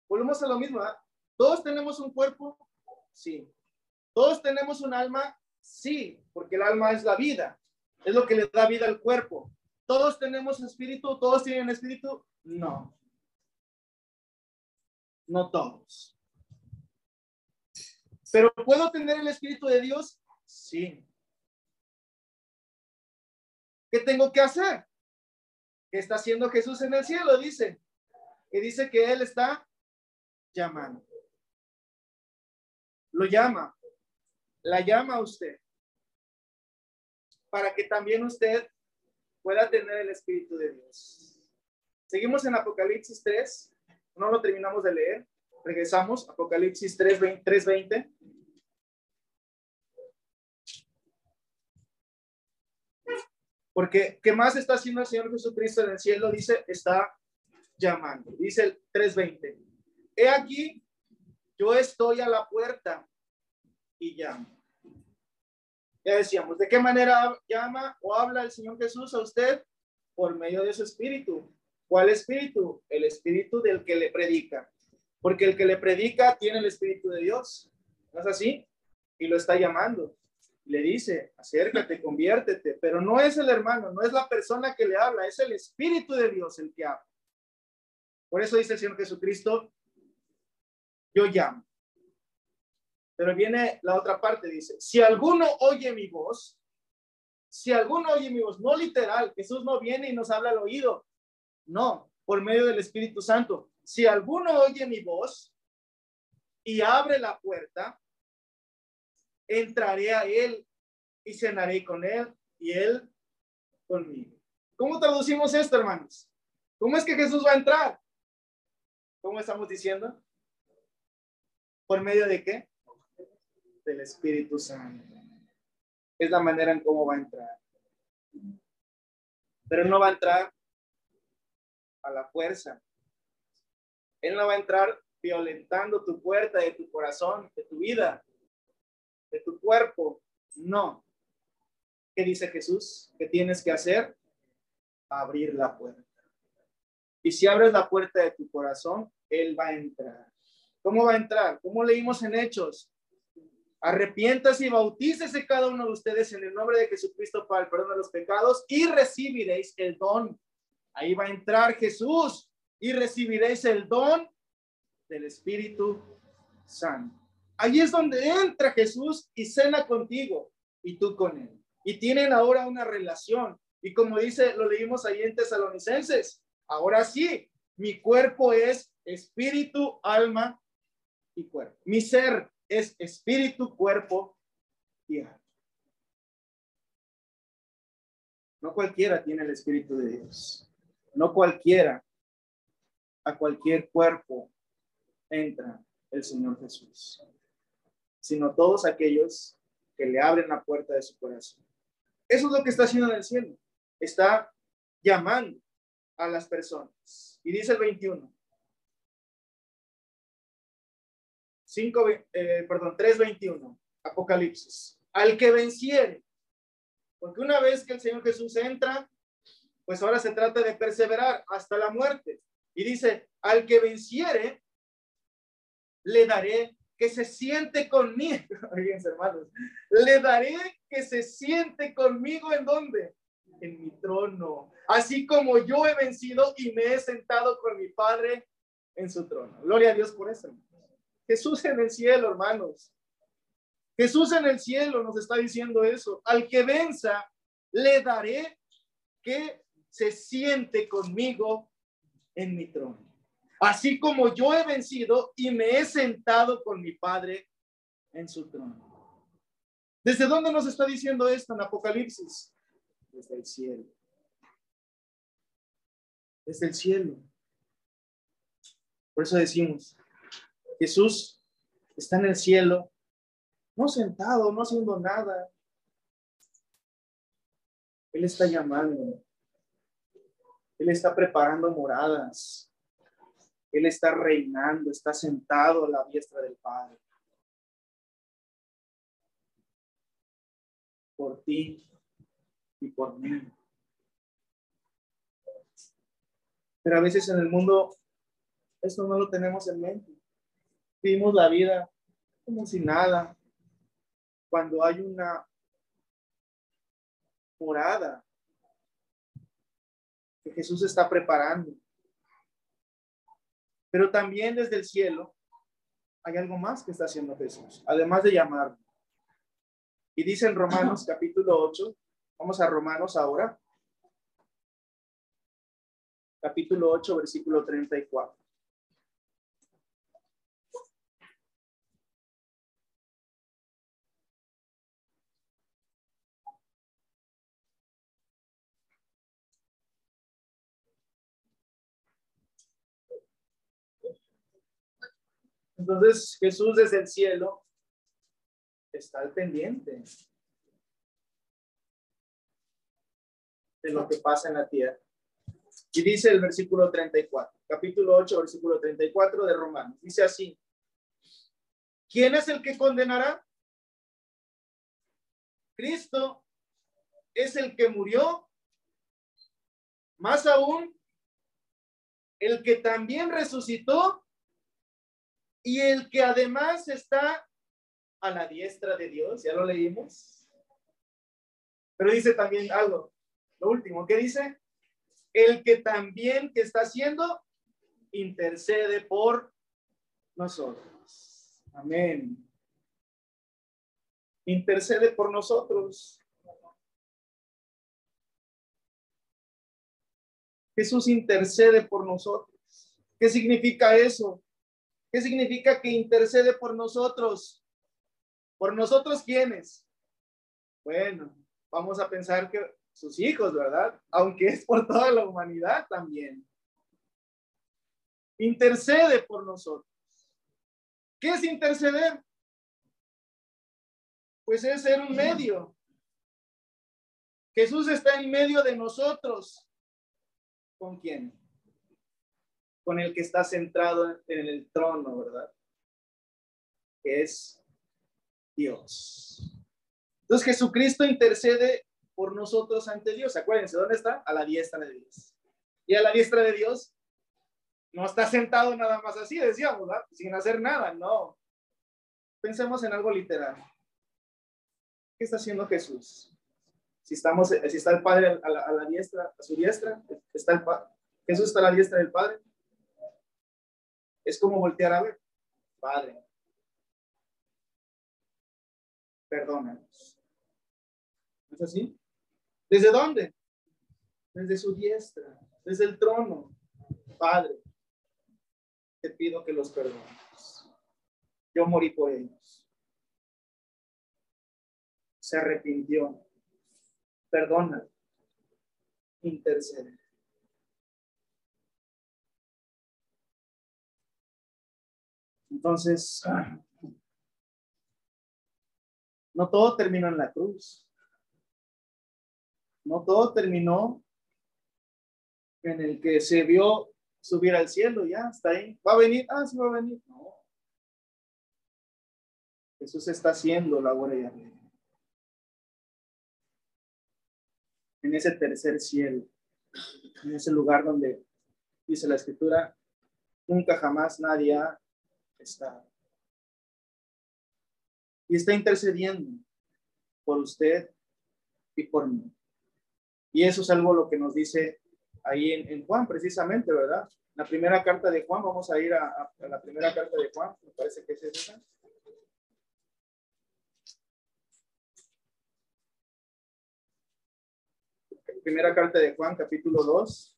Volvemos a lo mismo, ¿ah? ¿Todos tenemos un cuerpo? Sí. ¿Todos tenemos un alma? Sí, porque el alma es la vida, es lo que le da vida al cuerpo. ¿Todos tenemos espíritu? ¿Todos tienen espíritu? No. No todos. ¿Pero puedo tener el espíritu de Dios? Sí. ¿Qué tengo que hacer? ¿Qué está haciendo Jesús en el cielo? Dice. Que dice que Él está llamando. Lo llama. La llama a usted. Para que también usted pueda tener el Espíritu de Dios. Seguimos en Apocalipsis 3. No lo terminamos de leer. Regresamos. Apocalipsis 3, 20. Porque, ¿qué más está haciendo el Señor Jesucristo en el cielo? Dice, está llamando. Dice el 3.20. He aquí, yo estoy a la puerta y llamo. Ya decíamos, ¿de qué manera llama o habla el Señor Jesús a usted? Por medio de su espíritu. ¿Cuál espíritu? El espíritu del que le predica. Porque el que le predica tiene el espíritu de Dios. ¿No es así? Y lo está llamando le dice, acércate, conviértete, pero no es el hermano, no es la persona que le habla, es el Espíritu de Dios el que habla. Por eso dice el Señor Jesucristo, yo llamo. Pero viene la otra parte, dice, si alguno oye mi voz, si alguno oye mi voz, no literal, Jesús no viene y nos habla al oído, no, por medio del Espíritu Santo. Si alguno oye mi voz y abre la puerta, entraré a él y cenaré con él y él conmigo. ¿Cómo traducimos esto, hermanos? ¿Cómo es que Jesús va a entrar? ¿Cómo estamos diciendo? ¿Por medio de qué? Del Espíritu Santo. Es la manera en cómo va a entrar. Pero no va a entrar a la fuerza. Él no va a entrar violentando tu puerta de tu corazón, de tu vida de tu cuerpo. No. ¿Qué dice Jesús? ¿Qué tienes que hacer? Abrir la puerta. Y si abres la puerta de tu corazón, Él va a entrar. ¿Cómo va a entrar? ¿Cómo leímos en Hechos? Arrepientas y bautícese cada uno de ustedes en el nombre de Jesucristo para el perdón de los pecados y recibiréis el don. Ahí va a entrar Jesús y recibiréis el don del Espíritu Santo. Allí es donde entra Jesús y cena contigo y tú con él. Y tienen ahora una relación. Y como dice, lo leímos ahí en Tesalonicenses, ahora sí, mi cuerpo es espíritu, alma y cuerpo. Mi ser es espíritu, cuerpo y alma. No cualquiera tiene el espíritu de Dios. No cualquiera, a cualquier cuerpo entra el Señor Jesús. sino todos aquellos que le abren la puerta de su corazón. Eso es lo que está haciendo en el cielo. Está llamando a las personas. Y dice el 21. 5, eh, perdón, 3.21, Apocalipsis. Al que venciere, porque una vez que el Señor Jesús entra, pues ahora se trata de perseverar hasta la muerte. Y dice, al que venciere, le daré que se siente conmigo. Fíjense, hermanos, le daré que se siente conmigo en dónde? En mi trono. Así como yo he vencido y me he sentado con mi Padre en su trono. Gloria a Dios por eso. Jesús en el cielo, hermanos. Jesús en el cielo nos está diciendo eso. Al que venza, le daré que se siente conmigo en mi trono. Así como yo he vencido y me he sentado con mi Padre en su trono. ¿Desde dónde nos está diciendo esto en Apocalipsis? Desde el cielo. Desde el cielo. Por eso decimos, Jesús está en el cielo, no sentado, no haciendo nada. Él está llamando. Él está preparando moradas. Él está reinando, está sentado a la diestra del Padre. Por ti y por mí. Pero a veces en el mundo esto no lo tenemos en mente. Vivimos la vida como si nada. Cuando hay una morada que Jesús está preparando. Pero también desde el cielo hay algo más que está haciendo Jesús, además de llamar. Y dice en Romanos capítulo 8, vamos a Romanos ahora, capítulo 8, versículo 34. Entonces Jesús desde el cielo está al pendiente de lo que pasa en la tierra. Y dice el versículo 34, capítulo 8, versículo 34 de Romanos. Dice así, ¿quién es el que condenará? Cristo es el que murió, más aún, el que también resucitó y el que además está a la diestra de Dios, ya lo leímos. Pero dice también algo, lo último, ¿qué dice? El que también que está haciendo intercede por nosotros. Amén. Intercede por nosotros. Jesús intercede por nosotros. ¿Qué significa eso? ¿Qué significa que intercede por nosotros? ¿Por nosotros quiénes? Bueno, vamos a pensar que sus hijos, ¿verdad? Aunque es por toda la humanidad también. Intercede por nosotros. ¿Qué es interceder? Pues es ser un medio. Jesús está en medio de nosotros. ¿Con quién? Con el que está centrado en el trono, ¿verdad? Que es Dios. Entonces Jesucristo intercede por nosotros ante Dios. Acuérdense, ¿dónde está? A la diestra de Dios. Y a la diestra de Dios no está sentado nada más así, decíamos, ¿verdad? Sin hacer nada, no. Pensemos en algo literal. ¿Qué está haciendo Jesús? Si, estamos, si está el Padre a la, diestra, a su diestra, está el Jesús está a la diestra del Padre. Es como voltear a ver, Padre, perdónanos. ¿No es así? ¿Desde dónde? Desde su diestra, desde el trono. Padre, te pido que los perdones. Yo morí por ellos. Se arrepintió. Perdona. Intercede. Entonces, No todo terminó en la cruz. No todo terminó en el que se vio subir al cielo, ya está ahí. ¿Va a venir? Ah, sí va a venir. No. Jesús está haciendo la obra ya. En ese tercer cielo, en ese lugar donde dice la escritura, nunca jamás nadie ha estado. Y está intercediendo por usted y por mí. Y eso es algo lo que nos dice ahí en, Juan, precisamente, ¿verdad? La primera carta de Juan, vamos a ir a, la primera carta de Juan, me parece que es esa. Primera carta de Juan, capítulo 2.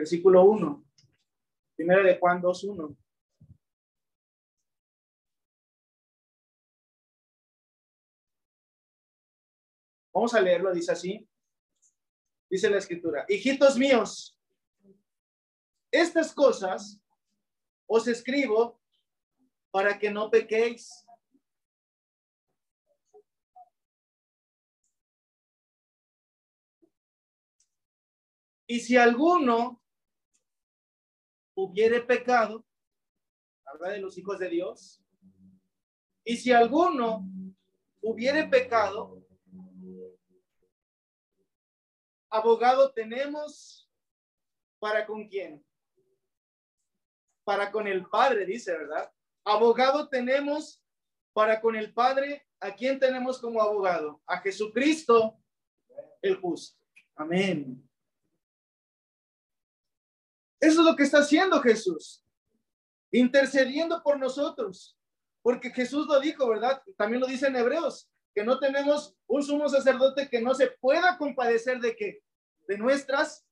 Versículo 1. Primera de Juan 2, 1. Vamos a leerlo, dice así. Dice la escritura, hijitos míos, estas cosas os escribo para que no pequéis. Y si alguno hubiere pecado, habla de los hijos de Dios, y si alguno hubiere pecado, abogado tenemos para con quién? Para con el Padre, dice, ¿verdad? Abogado tenemos para con el Padre. ¿A quién tenemos como abogado? A Jesucristo, el justo. Amén. Eso es lo que está haciendo Jesús, intercediendo por nosotros, porque Jesús lo dijo, ¿verdad? También lo dice en Hebreos, que no tenemos un sumo sacerdote que no se pueda compadecer de que de nuestras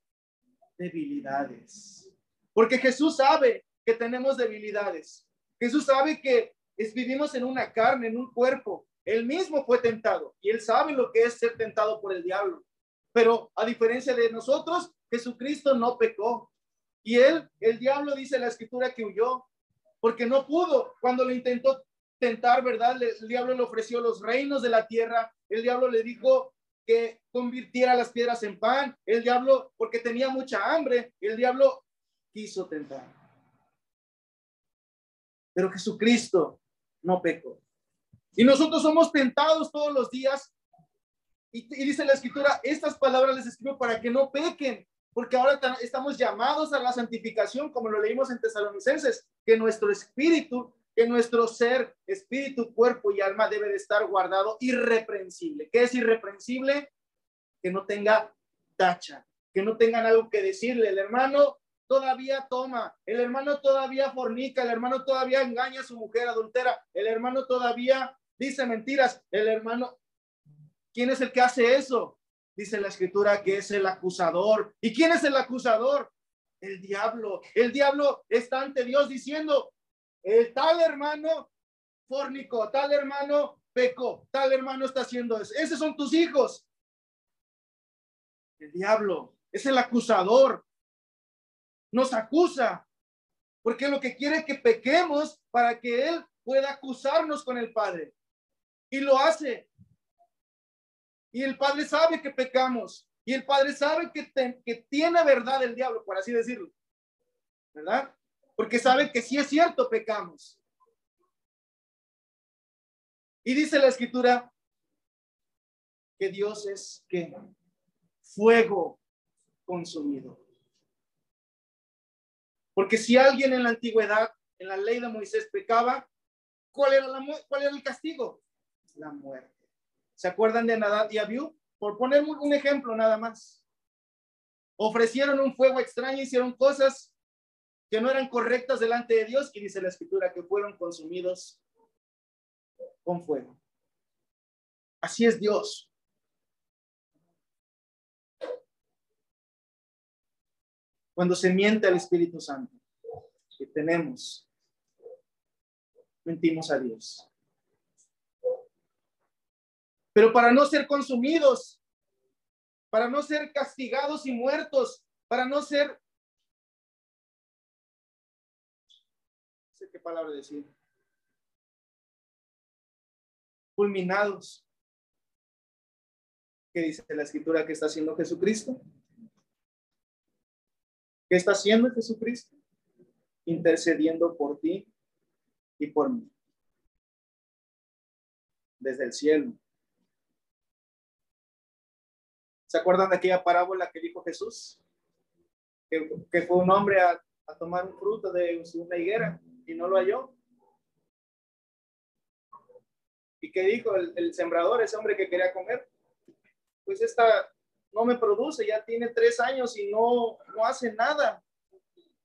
debilidades. Porque Jesús sabe que tenemos debilidades. Jesús sabe que vivimos en una carne, en un cuerpo. Él mismo fue tentado y él sabe lo que es ser tentado por el diablo. Pero a diferencia de nosotros, Jesucristo no pecó. Y él, el diablo dice la escritura que huyó, porque no pudo. Cuando lo intentó tentar, ¿verdad? el diablo le ofreció los reinos de la tierra. El diablo le dijo que convirtiera las piedras en pan. El diablo, porque tenía mucha hambre, el diablo quiso tentar. Pero Jesucristo no pecó. Y nosotros somos tentados todos los días. Y, y dice la escritura, estas palabras les escribo para que no pequen porque ahora estamos llamados a la santificación, como lo leímos en Tesalonicenses, que nuestro espíritu, que nuestro ser, espíritu, cuerpo y alma debe de estar guardado irreprensible. ¿Qué es irreprensible? Que no tenga tacha, que no tengan algo que decirle. El hermano todavía toma, el hermano todavía fornica, el hermano todavía engaña a su mujer adultera, el hermano todavía dice mentiras, el hermano, ¿quién es el que hace eso? Dice la escritura que es el acusador. ¿Y quién es el acusador? El diablo. El diablo está ante Dios diciendo, el tal hermano fornico, tal hermano peco, tal hermano está haciendo eso. Esos son tus hijos. El diablo es el acusador. Nos acusa porque lo que quiere es que pequemos para que él pueda acusarnos con el Padre. Y lo hace y el Padre sabe que pecamos. Y el Padre sabe que, que tiene verdad el diablo, por así decirlo. ¿Verdad? Porque sabe que sí es cierto, pecamos. Y dice la escritura que Dios es que fuego consumido. Porque si alguien en la antigüedad, en la ley de Moisés pecaba, ¿cuál era, la, cuál era el castigo? La muerte. ¿Se acuerdan de Nadab y Abiú? Por poner un ejemplo nada más. Ofrecieron un fuego extraño, hicieron cosas que no eran correctas delante de Dios y dice la escritura que fueron consumidos con fuego. Así es Dios. Cuando se miente al Espíritu Santo, que tenemos mentimos a Dios. Pero para no ser consumidos, para no ser castigados y muertos, para no ser... No qué palabra decir. Fulminados. ¿Qué dice la escritura que está haciendo Jesucristo? ¿Qué está haciendo Jesucristo? Intercediendo por ti y por mí. Desde el cielo. ¿Se acuerdan de aquella parábola que dijo Jesús? Que, fue un hombre a, tomar un fruto de una higuera y no lo halló. ¿Y qué dijo el, sembrador, ese hombre que quería comer? Pues esta no me produce, ya tiene tres años y no, no hace nada.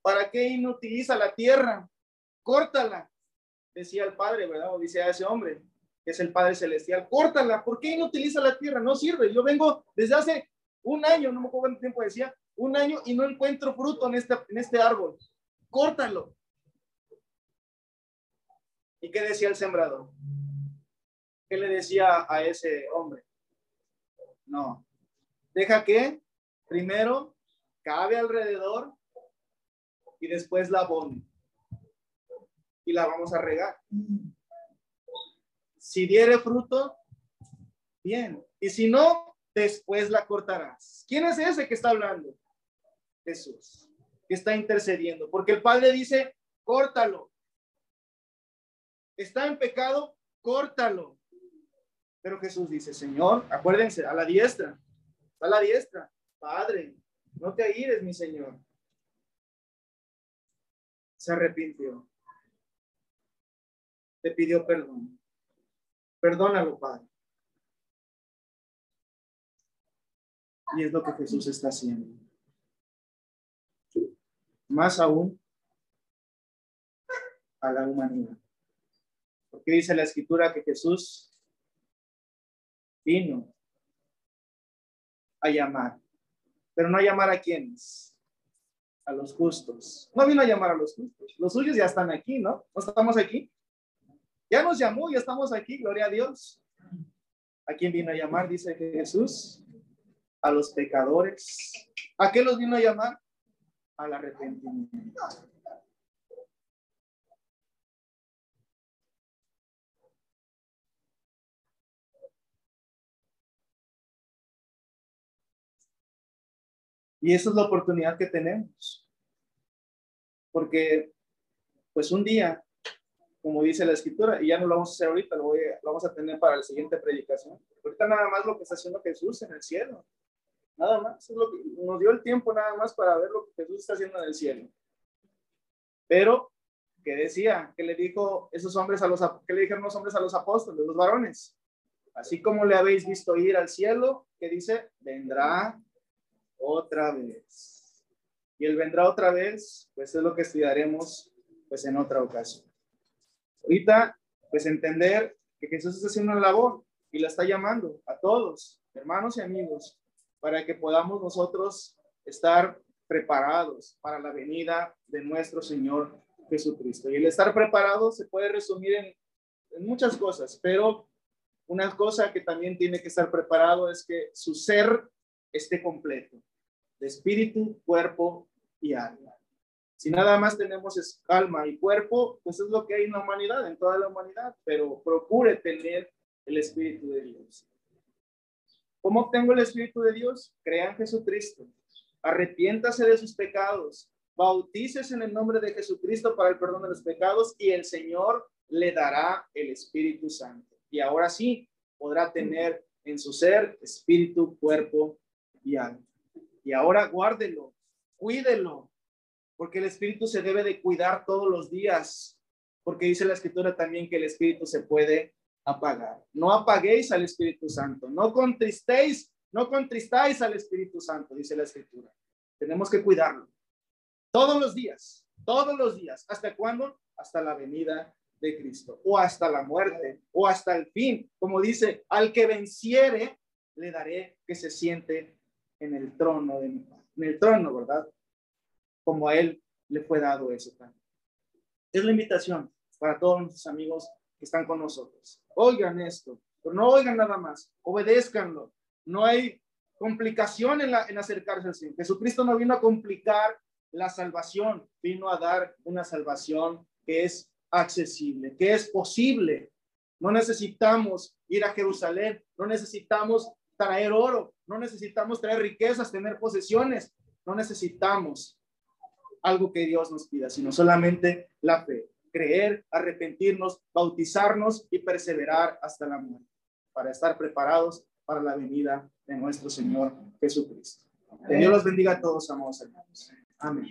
¿Para qué inutiliza la tierra? Córtala, decía el padre, ¿verdad? O dice ese hombre, que es el Padre Celestial, córtala, ¿por qué inutiliza la tierra? No sirve. Yo vengo desde hace un año, no me acuerdo cuánto tiempo decía, un año y no encuentro fruto en este, en este árbol. Córtalo. ¿Y qué decía el sembrador? ¿Qué le decía a ese hombre? No, deja que primero cabe alrededor y después la abone. Y la vamos a regar. Si diere fruto, bien. Y si no, después la cortarás. ¿Quién es ese que está hablando? Jesús, que está intercediendo. Porque el Padre dice, córtalo. Está en pecado, córtalo. Pero Jesús dice, Señor, acuérdense, a la diestra, a la diestra. Padre, no te ayudes, mi Señor. Se arrepintió. Te pidió perdón. Perdónalo, Padre. Y es lo que Jesús está haciendo. Más aún a la humanidad. Porque dice la escritura que Jesús vino a llamar. Pero no a llamar a quienes, a los justos. No vino a llamar a los justos. Los suyos ya están aquí, ¿no? ¿No estamos aquí? Ya nos llamó, ya estamos aquí, gloria a Dios. ¿A quién vino a llamar? Dice Jesús. A los pecadores. ¿A qué los vino a llamar? Al arrepentimiento. Y esa es la oportunidad que tenemos. Porque, pues un día, como dice la escritura, y ya no lo vamos a hacer ahorita, lo, vamos a tener para la siguiente predicación. Ahorita nada más lo que está haciendo Jesús en el cielo. Nada más. Es lo que, nos dio el tiempo nada más para ver lo que Jesús está haciendo en el cielo. Pero, ¿qué decía? ¿Qué le dijo esos hombres a los, qué le dijeron los hombres a los apóstoles, los varones? Así como le habéis visto ir al cielo, que dice, vendrá otra vez. Y él vendrá otra vez, pues es lo que estudiaremos pues en otra ocasión. Ahorita, pues entender que Jesús está haciendo una labor y la está llamando a todos, hermanos y amigos, para que podamos nosotros estar preparados para la venida de nuestro Señor Jesucristo. Y el estar preparado se puede resumir en, en muchas cosas, pero una cosa que también tiene que estar preparado es que su ser esté completo de espíritu, cuerpo y alma. Si nada más tenemos alma y cuerpo, pues es lo que hay en la humanidad, en toda la humanidad, pero procure tener el Espíritu de Dios. ¿Cómo obtengo el Espíritu de Dios? Crea en Jesucristo. Arrepiéntase de sus pecados. Bautícese en el nombre de Jesucristo para el perdón de los pecados y el Señor le dará el Espíritu Santo. Y ahora sí podrá tener en su ser espíritu, cuerpo y alma. Y ahora guárdelo, cuídelo, porque el espíritu se debe de cuidar todos los días, porque dice la escritura también que el espíritu se puede apagar. No apaguéis al Espíritu Santo, no contristéis, no contristáis al Espíritu Santo, dice la escritura. Tenemos que cuidarlo todos los días, todos los días. ¿Hasta cuándo? Hasta la venida de Cristo, o hasta la muerte, o hasta el fin. Como dice, al que venciere, le daré que se siente en el trono de mi Padre. En el trono, ¿verdad? Como a Él le fue dado eso también. Es la invitación para todos nuestros amigos que están con nosotros. Oigan esto, pero no oigan nada más, obedézcanlo. No hay complicación en, la, en acercarse al Señor. Jesucristo no vino a complicar la salvación, vino a dar una salvación que es accesible, que es posible. No necesitamos ir a Jerusalén, no necesitamos traer oro, no necesitamos traer riquezas, tener posesiones, no necesitamos algo que Dios nos pida, sino solamente la fe, creer, arrepentirnos, bautizarnos y perseverar hasta la muerte, para estar preparados para la venida de nuestro Señor Jesucristo. Que Dios los bendiga a todos, amados hermanos. Amén.